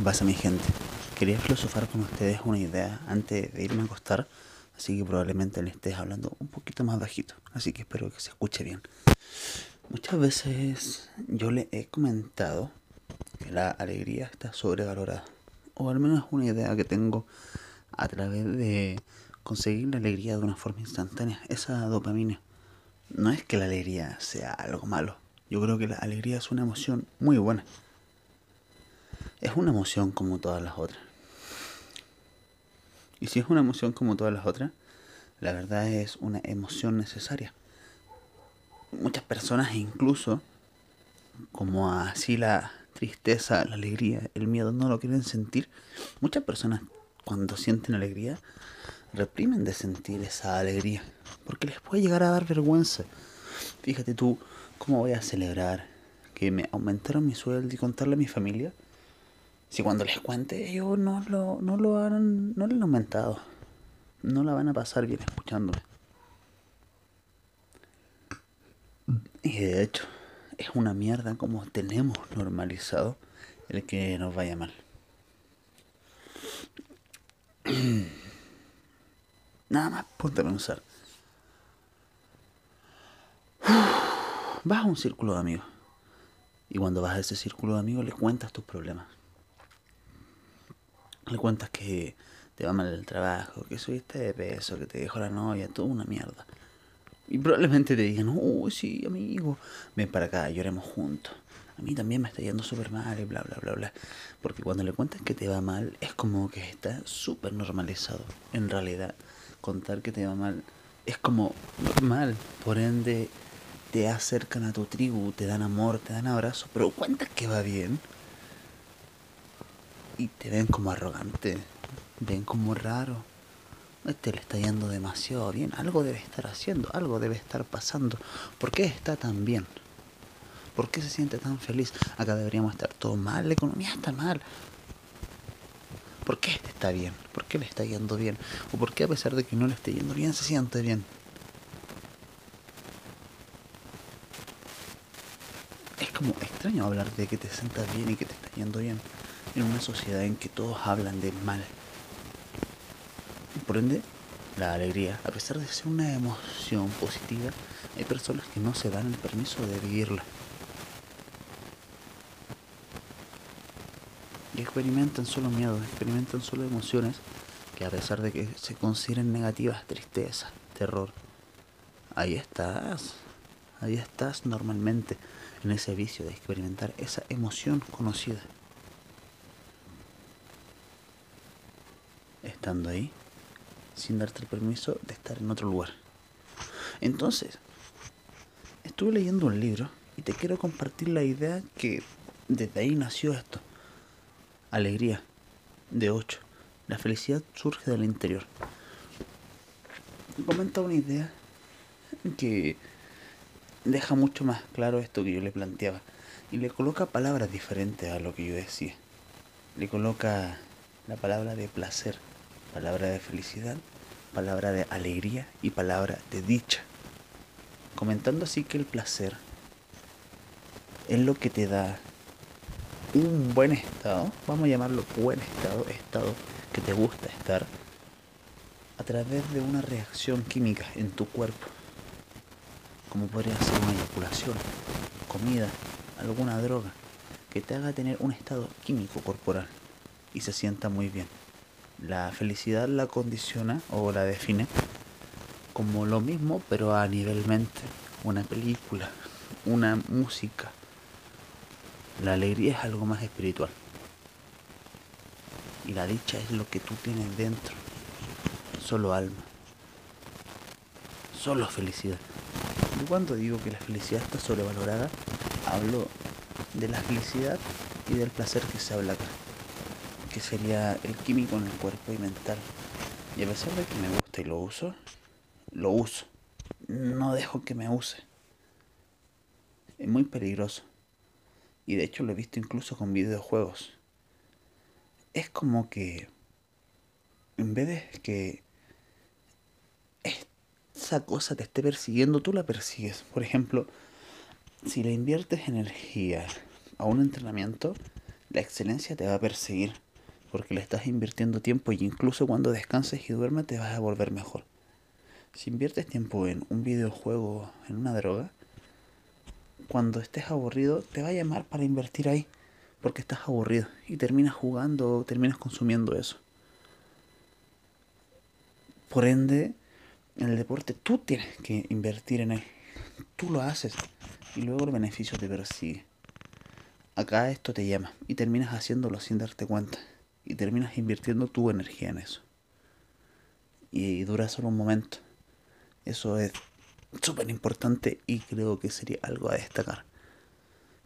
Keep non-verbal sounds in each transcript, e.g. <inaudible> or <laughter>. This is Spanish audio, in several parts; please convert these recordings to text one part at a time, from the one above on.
¿Qué pasa mi gente? Quería filosofar con ustedes una idea antes de irme a acostar, así que probablemente le estés hablando un poquito más bajito, así que espero que se escuche bien. Muchas veces yo le he comentado que la alegría está sobrevalorada, o al menos es una idea que tengo a través de conseguir la alegría de una forma instantánea, esa dopamina. No es que la alegría sea algo malo, yo creo que la alegría es una emoción muy buena. Es una emoción como todas las otras. Y si es una emoción como todas las otras, la verdad es una emoción necesaria. Muchas personas incluso, como así la tristeza, la alegría, el miedo no lo quieren sentir, muchas personas cuando sienten alegría reprimen de sentir esa alegría, porque les puede llegar a dar vergüenza. Fíjate tú, ¿cómo voy a celebrar que me aumentaron mi sueldo y contarle a mi familia? Si cuando les cuente ellos no lo, no lo han, no lo han aumentado. No la van a pasar bien escuchándome. Y de hecho, es una mierda como tenemos normalizado el que nos vaya mal. <clears throat> Nada más ponte a pensar. Vas a un círculo de amigos. Y cuando vas a ese círculo de amigos le cuentas tus problemas. Le cuentas que te va mal el trabajo, que subiste de peso, que te dejó la novia, toda una mierda. Y probablemente te digan, uy, sí, amigo, ven para acá, lloremos juntos. A mí también me está yendo súper mal y bla, bla, bla, bla. Porque cuando le cuentas que te va mal, es como que está súper normalizado. En realidad, contar que te va mal es como normal. Por ende, te acercan a tu tribu, te dan amor, te dan abrazos, pero cuentas que va bien y te ven como arrogante, ven como raro. Este le está yendo demasiado bien, algo debe estar haciendo, algo debe estar pasando. ¿Por qué está tan bien? ¿Por qué se siente tan feliz? Acá deberíamos estar todo mal, la economía está mal. ¿Por qué este está bien? ¿Por qué le está yendo bien? ¿O por qué a pesar de que no le esté yendo bien se siente bien? Es como extraño hablar de que te sientas bien y que te está yendo bien en una sociedad en que todos hablan de mal. Por ende, la alegría, a pesar de ser una emoción positiva, hay personas que no se dan el permiso de vivirla. Y experimentan solo miedo, experimentan solo emociones que a pesar de que se consideren negativas, tristeza, terror, ahí estás, ahí estás normalmente en ese vicio de experimentar esa emoción conocida. Estando ahí sin darte el permiso de estar en otro lugar. Entonces, estuve leyendo un libro y te quiero compartir la idea que desde ahí nació esto. Alegría, de 8. La felicidad surge del interior. Comenta una idea que deja mucho más claro esto que yo le planteaba y le coloca palabras diferentes a lo que yo decía. Le coloca la palabra de placer palabra de felicidad, palabra de alegría y palabra de dicha. Comentando así que el placer es lo que te da un buen estado, vamos a llamarlo buen estado, estado que te gusta estar, a través de una reacción química en tu cuerpo, como podría ser una eyaculación, comida, alguna droga, que te haga tener un estado químico corporal y se sienta muy bien. La felicidad la condiciona o la define como lo mismo, pero a nivel mente. Una película, una música. La alegría es algo más espiritual. Y la dicha es lo que tú tienes dentro. Solo alma. Solo felicidad. Y cuando digo que la felicidad está sobrevalorada, hablo de la felicidad y del placer que se habla acá que sería el químico en el cuerpo y mental. Y a pesar de que me gusta y lo uso, lo uso. No dejo que me use. Es muy peligroso. Y de hecho lo he visto incluso con videojuegos. Es como que en vez de que esa cosa te esté persiguiendo, tú la persigues. Por ejemplo, si le inviertes energía a un entrenamiento, La excelencia te va a perseguir porque le estás invirtiendo tiempo y incluso cuando descanses y duermes te vas a volver mejor. Si inviertes tiempo en un videojuego, en una droga, cuando estés aburrido te va a llamar para invertir ahí porque estás aburrido y terminas jugando, terminas consumiendo eso. Por ende, en el deporte tú tienes que invertir en él. Tú lo haces y luego el beneficio te persigue. Acá esto te llama y terminas haciéndolo sin darte cuenta y terminas invirtiendo tu energía en eso. Y, dura solo un momento. Eso es súper importante y creo que sería algo a destacar.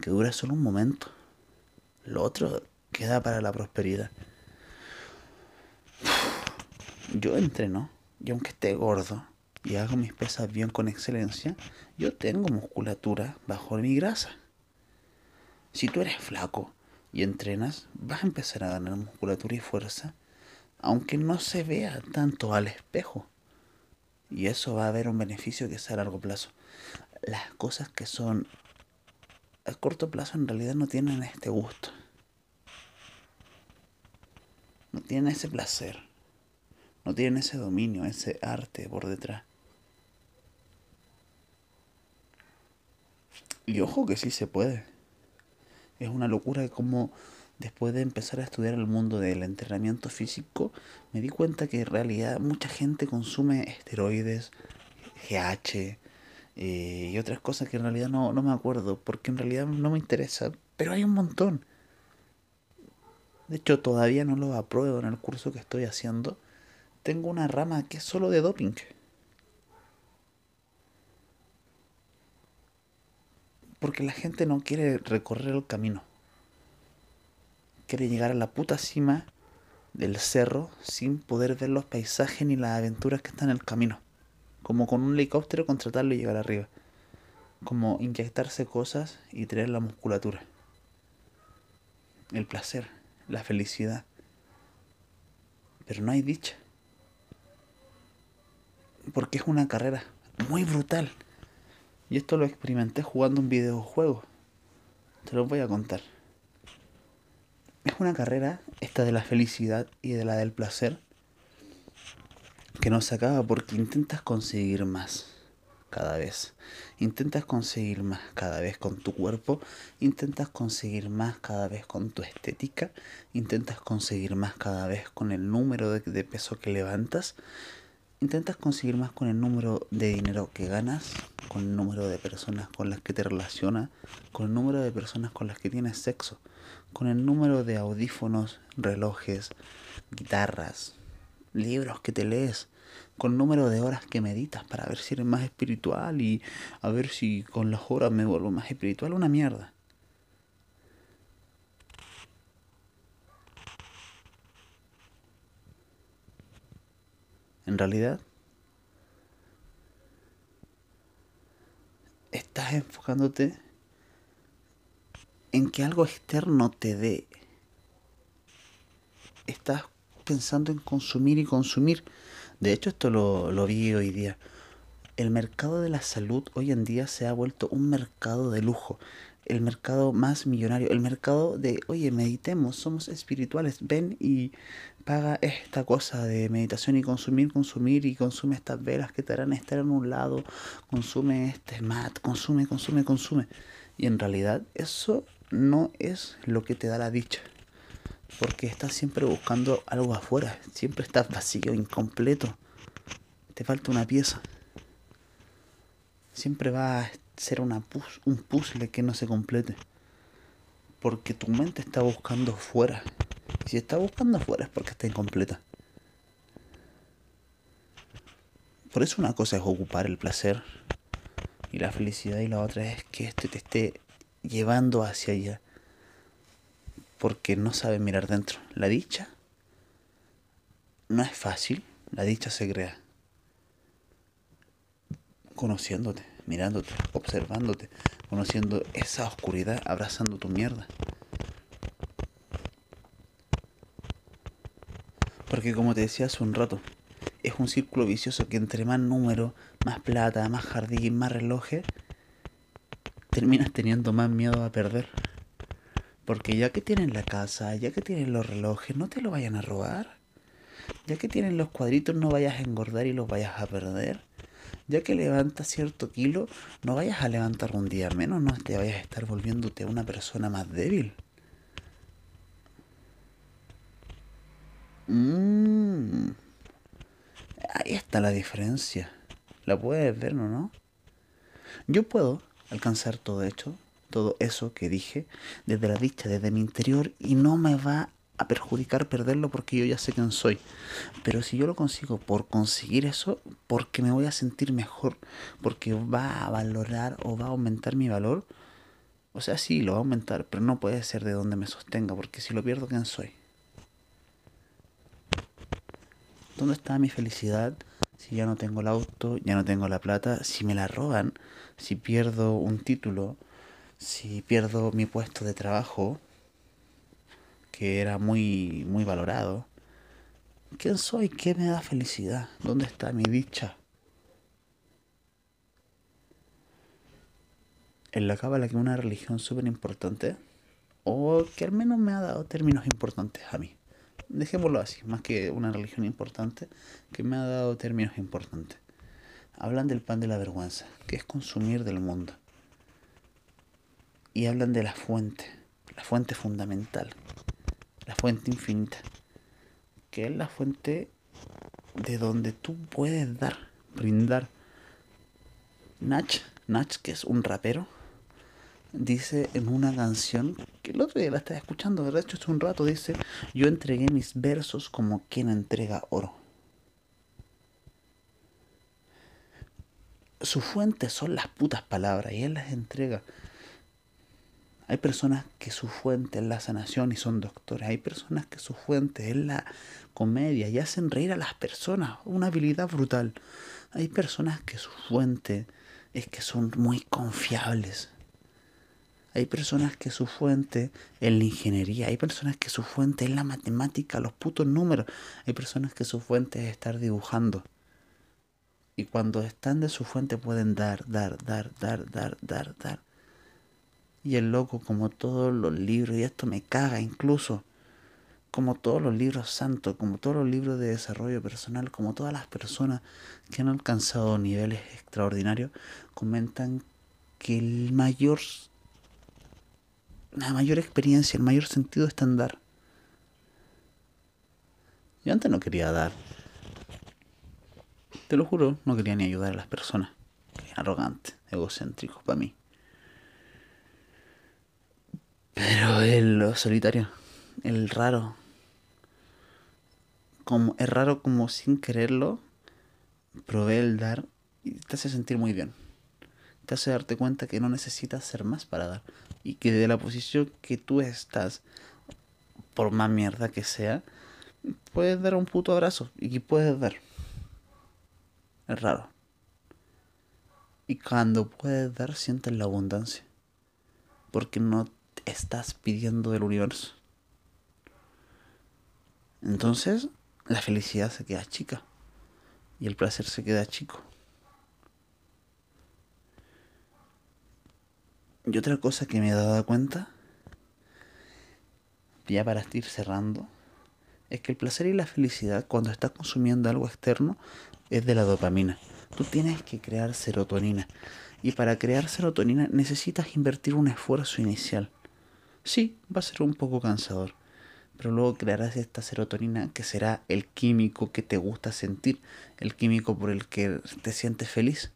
Que dura solo un momento. Lo otro queda para la prosperidad. Yo entreno y aunque esté gordo y hago mis pesas bien con excelencia, yo tengo musculatura bajo mi grasa. Si tú eres flaco y entrenas, vas a empezar a ganar musculatura y fuerza, aunque no se vea tanto al espejo. Y eso va a haber un beneficio que es a largo plazo. Las cosas que son a corto plazo en realidad no tienen este gusto. No tienen ese placer. No tienen ese dominio, ese arte por detrás. Y ojo que sí se puede. Es una locura como después de empezar a estudiar el mundo del entrenamiento físico, me di cuenta que en realidad mucha gente consume esteroides, GH eh, y otras cosas que en realidad no, no me acuerdo, porque en realidad no me interesa, pero hay un montón. De hecho, todavía no lo apruebo en el curso que estoy haciendo. Tengo una rama que es solo de doping. Porque la gente no quiere recorrer el camino quiere llegar a la puta cima del cerro sin poder ver los paisajes ni las aventuras que están en el camino. Como con un helicóptero contratarlo y llegar arriba. Como inyectarse cosas y tener la musculatura. El placer, la felicidad. Pero no hay dicha. Porque es una carrera muy brutal. Y esto lo experimenté jugando un videojuego. Te lo voy a contar. Es una carrera, esta de la felicidad y de la del placer, que no se acaba porque intentas conseguir más cada vez. Intentas conseguir más cada vez con tu cuerpo, intentas conseguir más cada vez con tu estética, intentas conseguir más cada vez con el número de, de peso que levantas, intentas conseguir más con el número de dinero que ganas, con el número de personas con las que te relacionas, con el número de personas con las que tienes sexo con el número de audífonos, relojes, guitarras, libros que te lees, con el número de horas que meditas para ver si eres más espiritual y a ver si con las horas me vuelvo más espiritual, una mierda. En realidad, estás enfocándote en que algo externo te dé. Estás pensando en consumir y consumir. De hecho, esto lo, lo vi hoy día. El mercado de la salud hoy en día se ha vuelto un mercado de lujo el mercado más millonario, el mercado de, oye, meditemos, somos espirituales, ven y paga esta cosa de meditación y consumir, consumir y consume estas velas que te harán estar en un lado, consume este mat, consume, consume, consume. Y en realidad eso no es lo que te da la dicha. Porque estás siempre buscando algo afuera. Siempre estás vacío, incompleto. Te falta una pieza. Siempre va a ser una un puzzle que no se complete. Porque tu mente está buscando fuera. Si está buscando afuera es porque está incompleta. Por eso una cosa es ocupar el placer y la felicidad y la otra es que este te esté llevando hacia allá. Porque no sabe mirar dentro. La dicha no es fácil, la dicha se crea. Conociéndote, mirándote, observándote, conociendo esa oscuridad, abrazando tu mierda. Porque como te decía hace un rato, es un círculo vicioso que entre más número, más plata, más jardín, más relojes, terminas teniendo más miedo a perder. Porque ya que tienen la casa, ya que tienen los relojes, no te lo vayan a robar. Ya que tienen los cuadritos, no vayas a engordar y los vayas a perder. Ya que levantas cierto kilo, no vayas a levantar un día menos, no te vayas a estar volviéndote una persona más débil. Mmm. Ahí está la diferencia. La puedes ver, ¿no? ¿no? Yo puedo alcanzar todo hecho, todo eso que dije, desde la dicha, desde mi interior, y no me va a perjudicar perderlo porque yo ya sé quién soy. Pero si yo lo consigo por conseguir eso, porque me voy a sentir mejor, porque va a valorar o va a aumentar mi valor, o sea, sí, lo va a aumentar, pero no puede ser de donde me sostenga, porque si lo pierdo, ¿quién soy? ¿Dónde está mi felicidad si ya no tengo el auto, ya no tengo la plata, si me la roban, si pierdo un título, si pierdo mi puesto de trabajo, que era muy, muy valorado. ¿Quién soy? ¿Qué me da felicidad? ¿Dónde está mi dicha? En la cábala que es una religión súper importante, o que al menos me ha dado términos importantes a mí. Dejémoslo así, más que una religión importante, que me ha dado términos importantes. Hablan del pan de la vergüenza, que es consumir del mundo. Y hablan de la fuente, la fuente fundamental, la fuente infinita, que es la fuente de donde tú puedes dar, brindar. Nach, Nach, que es un rapero, dice en una canción que el otro día la estaba escuchando, de hecho hace un rato, dice, yo entregué mis versos como quien entrega oro. su fuente son las putas palabras y él las entrega. Hay personas que su fuente es la sanación y son doctores. Hay personas que su fuente es la comedia y hacen reír a las personas. Una habilidad brutal. Hay personas que su fuente es que son muy confiables. Hay personas que su fuente es la ingeniería. Hay personas que su fuente es la matemática, los putos números. Hay personas que su fuente es estar dibujando. Y cuando están de su fuente pueden dar, dar, dar, dar, dar, dar, dar. Y el loco, como todos los libros, y esto me caga incluso, como todos los libros santos, como todos los libros de desarrollo personal, como todas las personas que han alcanzado niveles extraordinarios, comentan que el mayor, la mayor experiencia, el mayor sentido está en dar. Yo antes no quería dar. Te lo juro, no quería ni ayudar a las personas. Arrogante, egocéntrico para mí. Pero el solitario, el raro, como es raro como sin quererlo, probé el dar y te hace sentir muy bien. Te hace darte cuenta que no necesitas ser más para dar. Y que de la posición que tú estás, por más mierda que sea, puedes dar un puto abrazo y puedes dar. Es raro. Y cuando puedes dar, sientes la abundancia. Porque no estás pidiendo del universo. Entonces, la felicidad se queda chica. Y el placer se queda chico. Y otra cosa que me he dado cuenta, ya para ir cerrando, es que el placer y la felicidad, cuando estás consumiendo algo externo, es de la dopamina. Tú tienes que crear serotonina. Y para crear serotonina necesitas invertir un esfuerzo inicial. Sí, va a ser un poco cansador. Pero luego crearás esta serotonina que será el químico que te gusta sentir, el químico por el que te sientes feliz.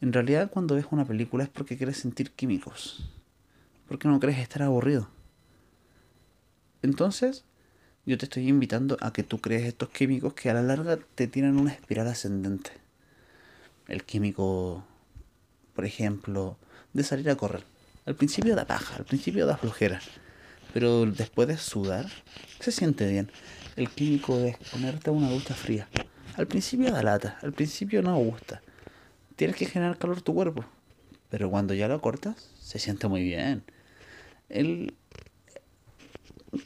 En realidad cuando ves una película es porque quieres sentir químicos. Porque no crees estar aburrido. Entonces, yo te estoy invitando a que tú crees estos químicos que a la larga te tienen una espiral ascendente. El químico, por ejemplo, de salir a correr. Al principio da paja, al principio da flojera, pero después de sudar se siente bien. El químico de exponerte a una ducha fría. Al principio da lata, al principio no gusta. Tienes que generar calor tu cuerpo, pero cuando ya lo cortas se siente muy bien. El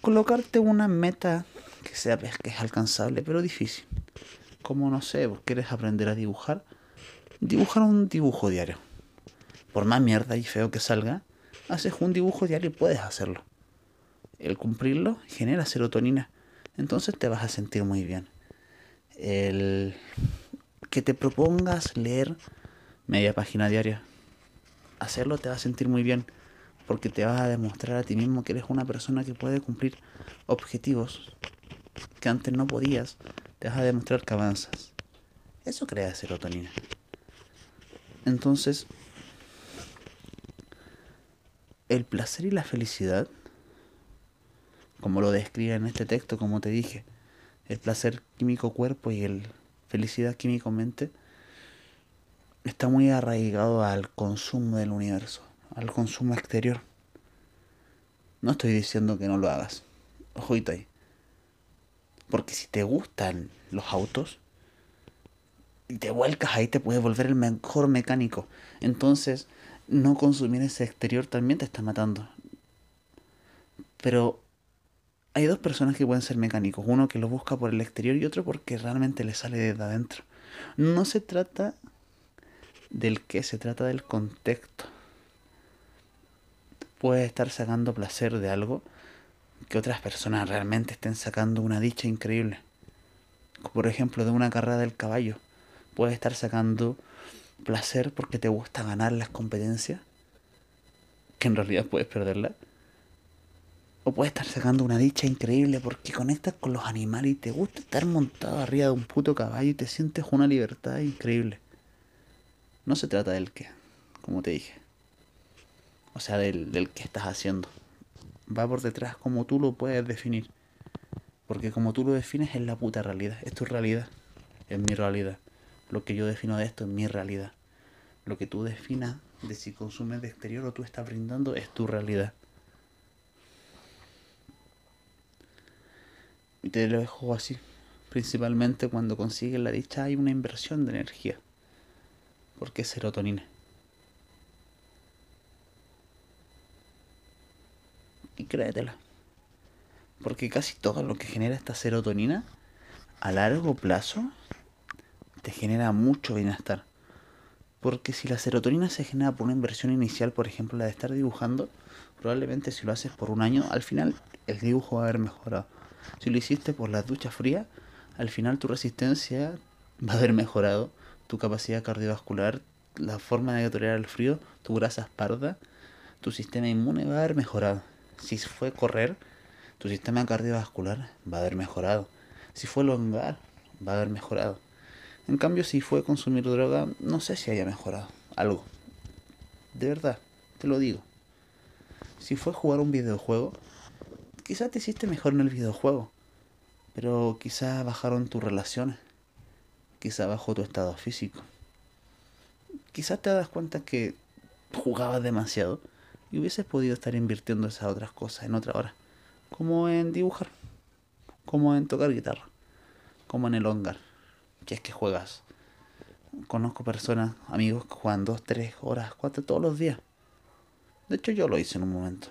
colocarte una meta que sea que es alcanzable, pero difícil. Como no sé, vos quieres aprender a dibujar, dibujar un dibujo diario. Por más mierda y feo que salga, haces un dibujo diario y puedes hacerlo. El cumplirlo genera serotonina. Entonces te vas a sentir muy bien. El que te propongas leer media página diaria. Hacerlo te va a sentir muy bien. Porque te vas a demostrar a ti mismo que eres una persona que puede cumplir objetivos que antes no podías. Te vas a demostrar que avanzas. Eso crea serotonina. Entonces, el placer y la felicidad, como lo describe en este texto, como te dije, el placer químico cuerpo y el felicidad químico mente, está muy arraigado al consumo del universo, al consumo exterior. No estoy diciendo que no lo hagas. Ojito ahí. Porque si te gustan los autos, y te vuelcas ahí, te puedes volver el mejor mecánico. Entonces, no consumir ese exterior también te está matando. Pero hay dos personas que pueden ser mecánicos. Uno que lo busca por el exterior y otro porque realmente le sale desde adentro. No se trata del qué, se trata del contexto. Puedes estar sacando placer de algo que otras personas realmente estén sacando una dicha increíble. Por ejemplo, de una carrera del caballo. Puedes estar sacando placer porque te gusta ganar las competencias, que en realidad puedes perderla. O puedes estar sacando una dicha increíble porque conectas con los animales y te gusta estar montado arriba de un puto caballo y te sientes una libertad increíble. No se trata del qué, como te dije. O sea, del, del que estás haciendo. Va por detrás como tú lo puedes definir. Porque como tú lo defines es la puta realidad. Es tu realidad. Es mi realidad. Lo que yo defino de esto es mi realidad. Lo que tú definas de si consumes de exterior o tú estás brindando es tu realidad. Y te lo dejo así. Principalmente cuando consigues la dicha hay una inversión de energía. Porque es serotonina. Y créetela. Porque casi todo lo que genera esta serotonina a largo plazo te genera mucho bienestar. Porque si la serotonina se genera por una inversión inicial, por ejemplo la de estar dibujando, probablemente si lo haces por un año, al final el dibujo va a haber mejorado. Si lo hiciste por las duchas frías, al final tu resistencia va a haber mejorado, tu capacidad cardiovascular, la forma de tolerar el frío, tu grasa parda, tu sistema inmune va a haber mejorado. Si fue correr, tu sistema cardiovascular va a haber mejorado. Si fue elongar, va a haber mejorado. En cambio, si fue consumir droga, no sé si haya mejorado algo. De verdad, te lo digo. Si fue jugar un videojuego, quizás te hiciste mejor en el videojuego. Pero quizás bajaron tus relaciones. Quizás bajó tu estado físico. Quizás te das cuenta que jugabas demasiado y hubieses podido estar invirtiendo esas otras cosas en otra hora. Como en dibujar. Como en tocar guitarra. Como en el hongar que es que juegas. Conozco personas, amigos que juegan dos, tres horas, cuatro todos los días. De hecho yo lo hice en un momento.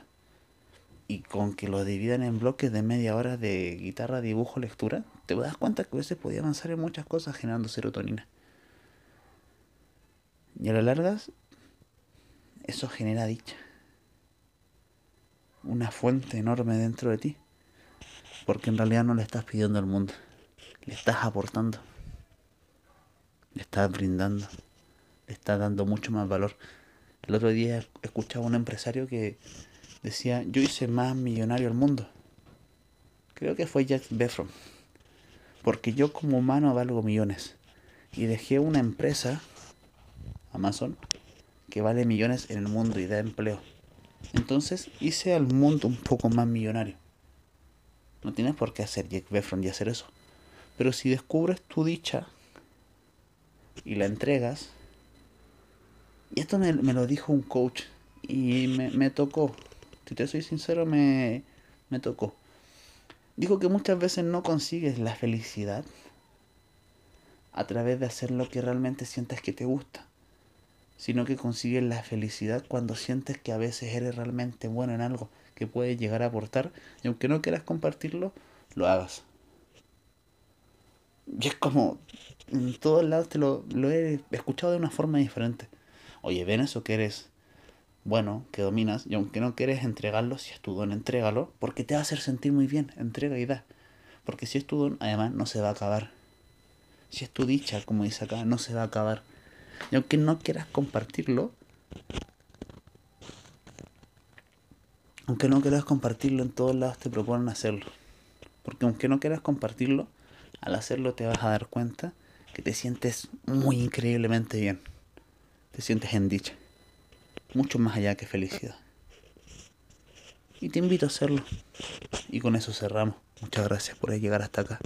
Y con que lo dividan en bloques de media hora de guitarra, dibujo, lectura, te das cuenta que a veces podía avanzar en muchas cosas generando serotonina. Y a la larga, eso genera dicha. Una fuente enorme dentro de ti. Porque en realidad no le estás pidiendo al mundo, le estás aportando le está brindando, le está dando mucho más valor. El otro día escuchaba a un empresario que decía, yo hice más millonario al mundo. Creo que fue Jack Befron. Porque yo como humano valgo millones. Y dejé una empresa, Amazon, que vale millones en el mundo y da empleo. Entonces hice al mundo un poco más millonario. No tienes por qué hacer Jack Befron y hacer eso. Pero si descubres tu dicha y la entregas. Y esto me, lo dijo un coach y me, tocó. Si te soy sincero, me, me tocó. Dijo que muchas veces no consigues la felicidad a través de hacer lo que realmente sientes que te gusta, sino que consigues la felicidad cuando sientes que a veces eres realmente bueno en algo que puedes llegar a aportar y aunque no quieras compartirlo, lo hagas. Y es como, en todos lados te lo, lo he escuchado de una forma diferente. Oye, ven eso que eres bueno que dominas y aunque no quieres entregarlo, si es tu don, entrégalo porque te va a hacer sentir muy bien, entrega y da. Porque si es tu don, además no se va a acabar. Si es tu dicha, como dice acá, no se va a acabar. Y aunque no quieras compartirlo, aunque no quieras compartirlo, en todos lados te proponen hacerlo. Porque aunque no quieras compartirlo, al hacerlo te vas a dar cuenta que te sientes muy increíblemente bien. Te sientes en dicha. Mucho más allá que felicidad. Y te invito a hacerlo. Y con eso cerramos. Muchas gracias por llegar hasta acá.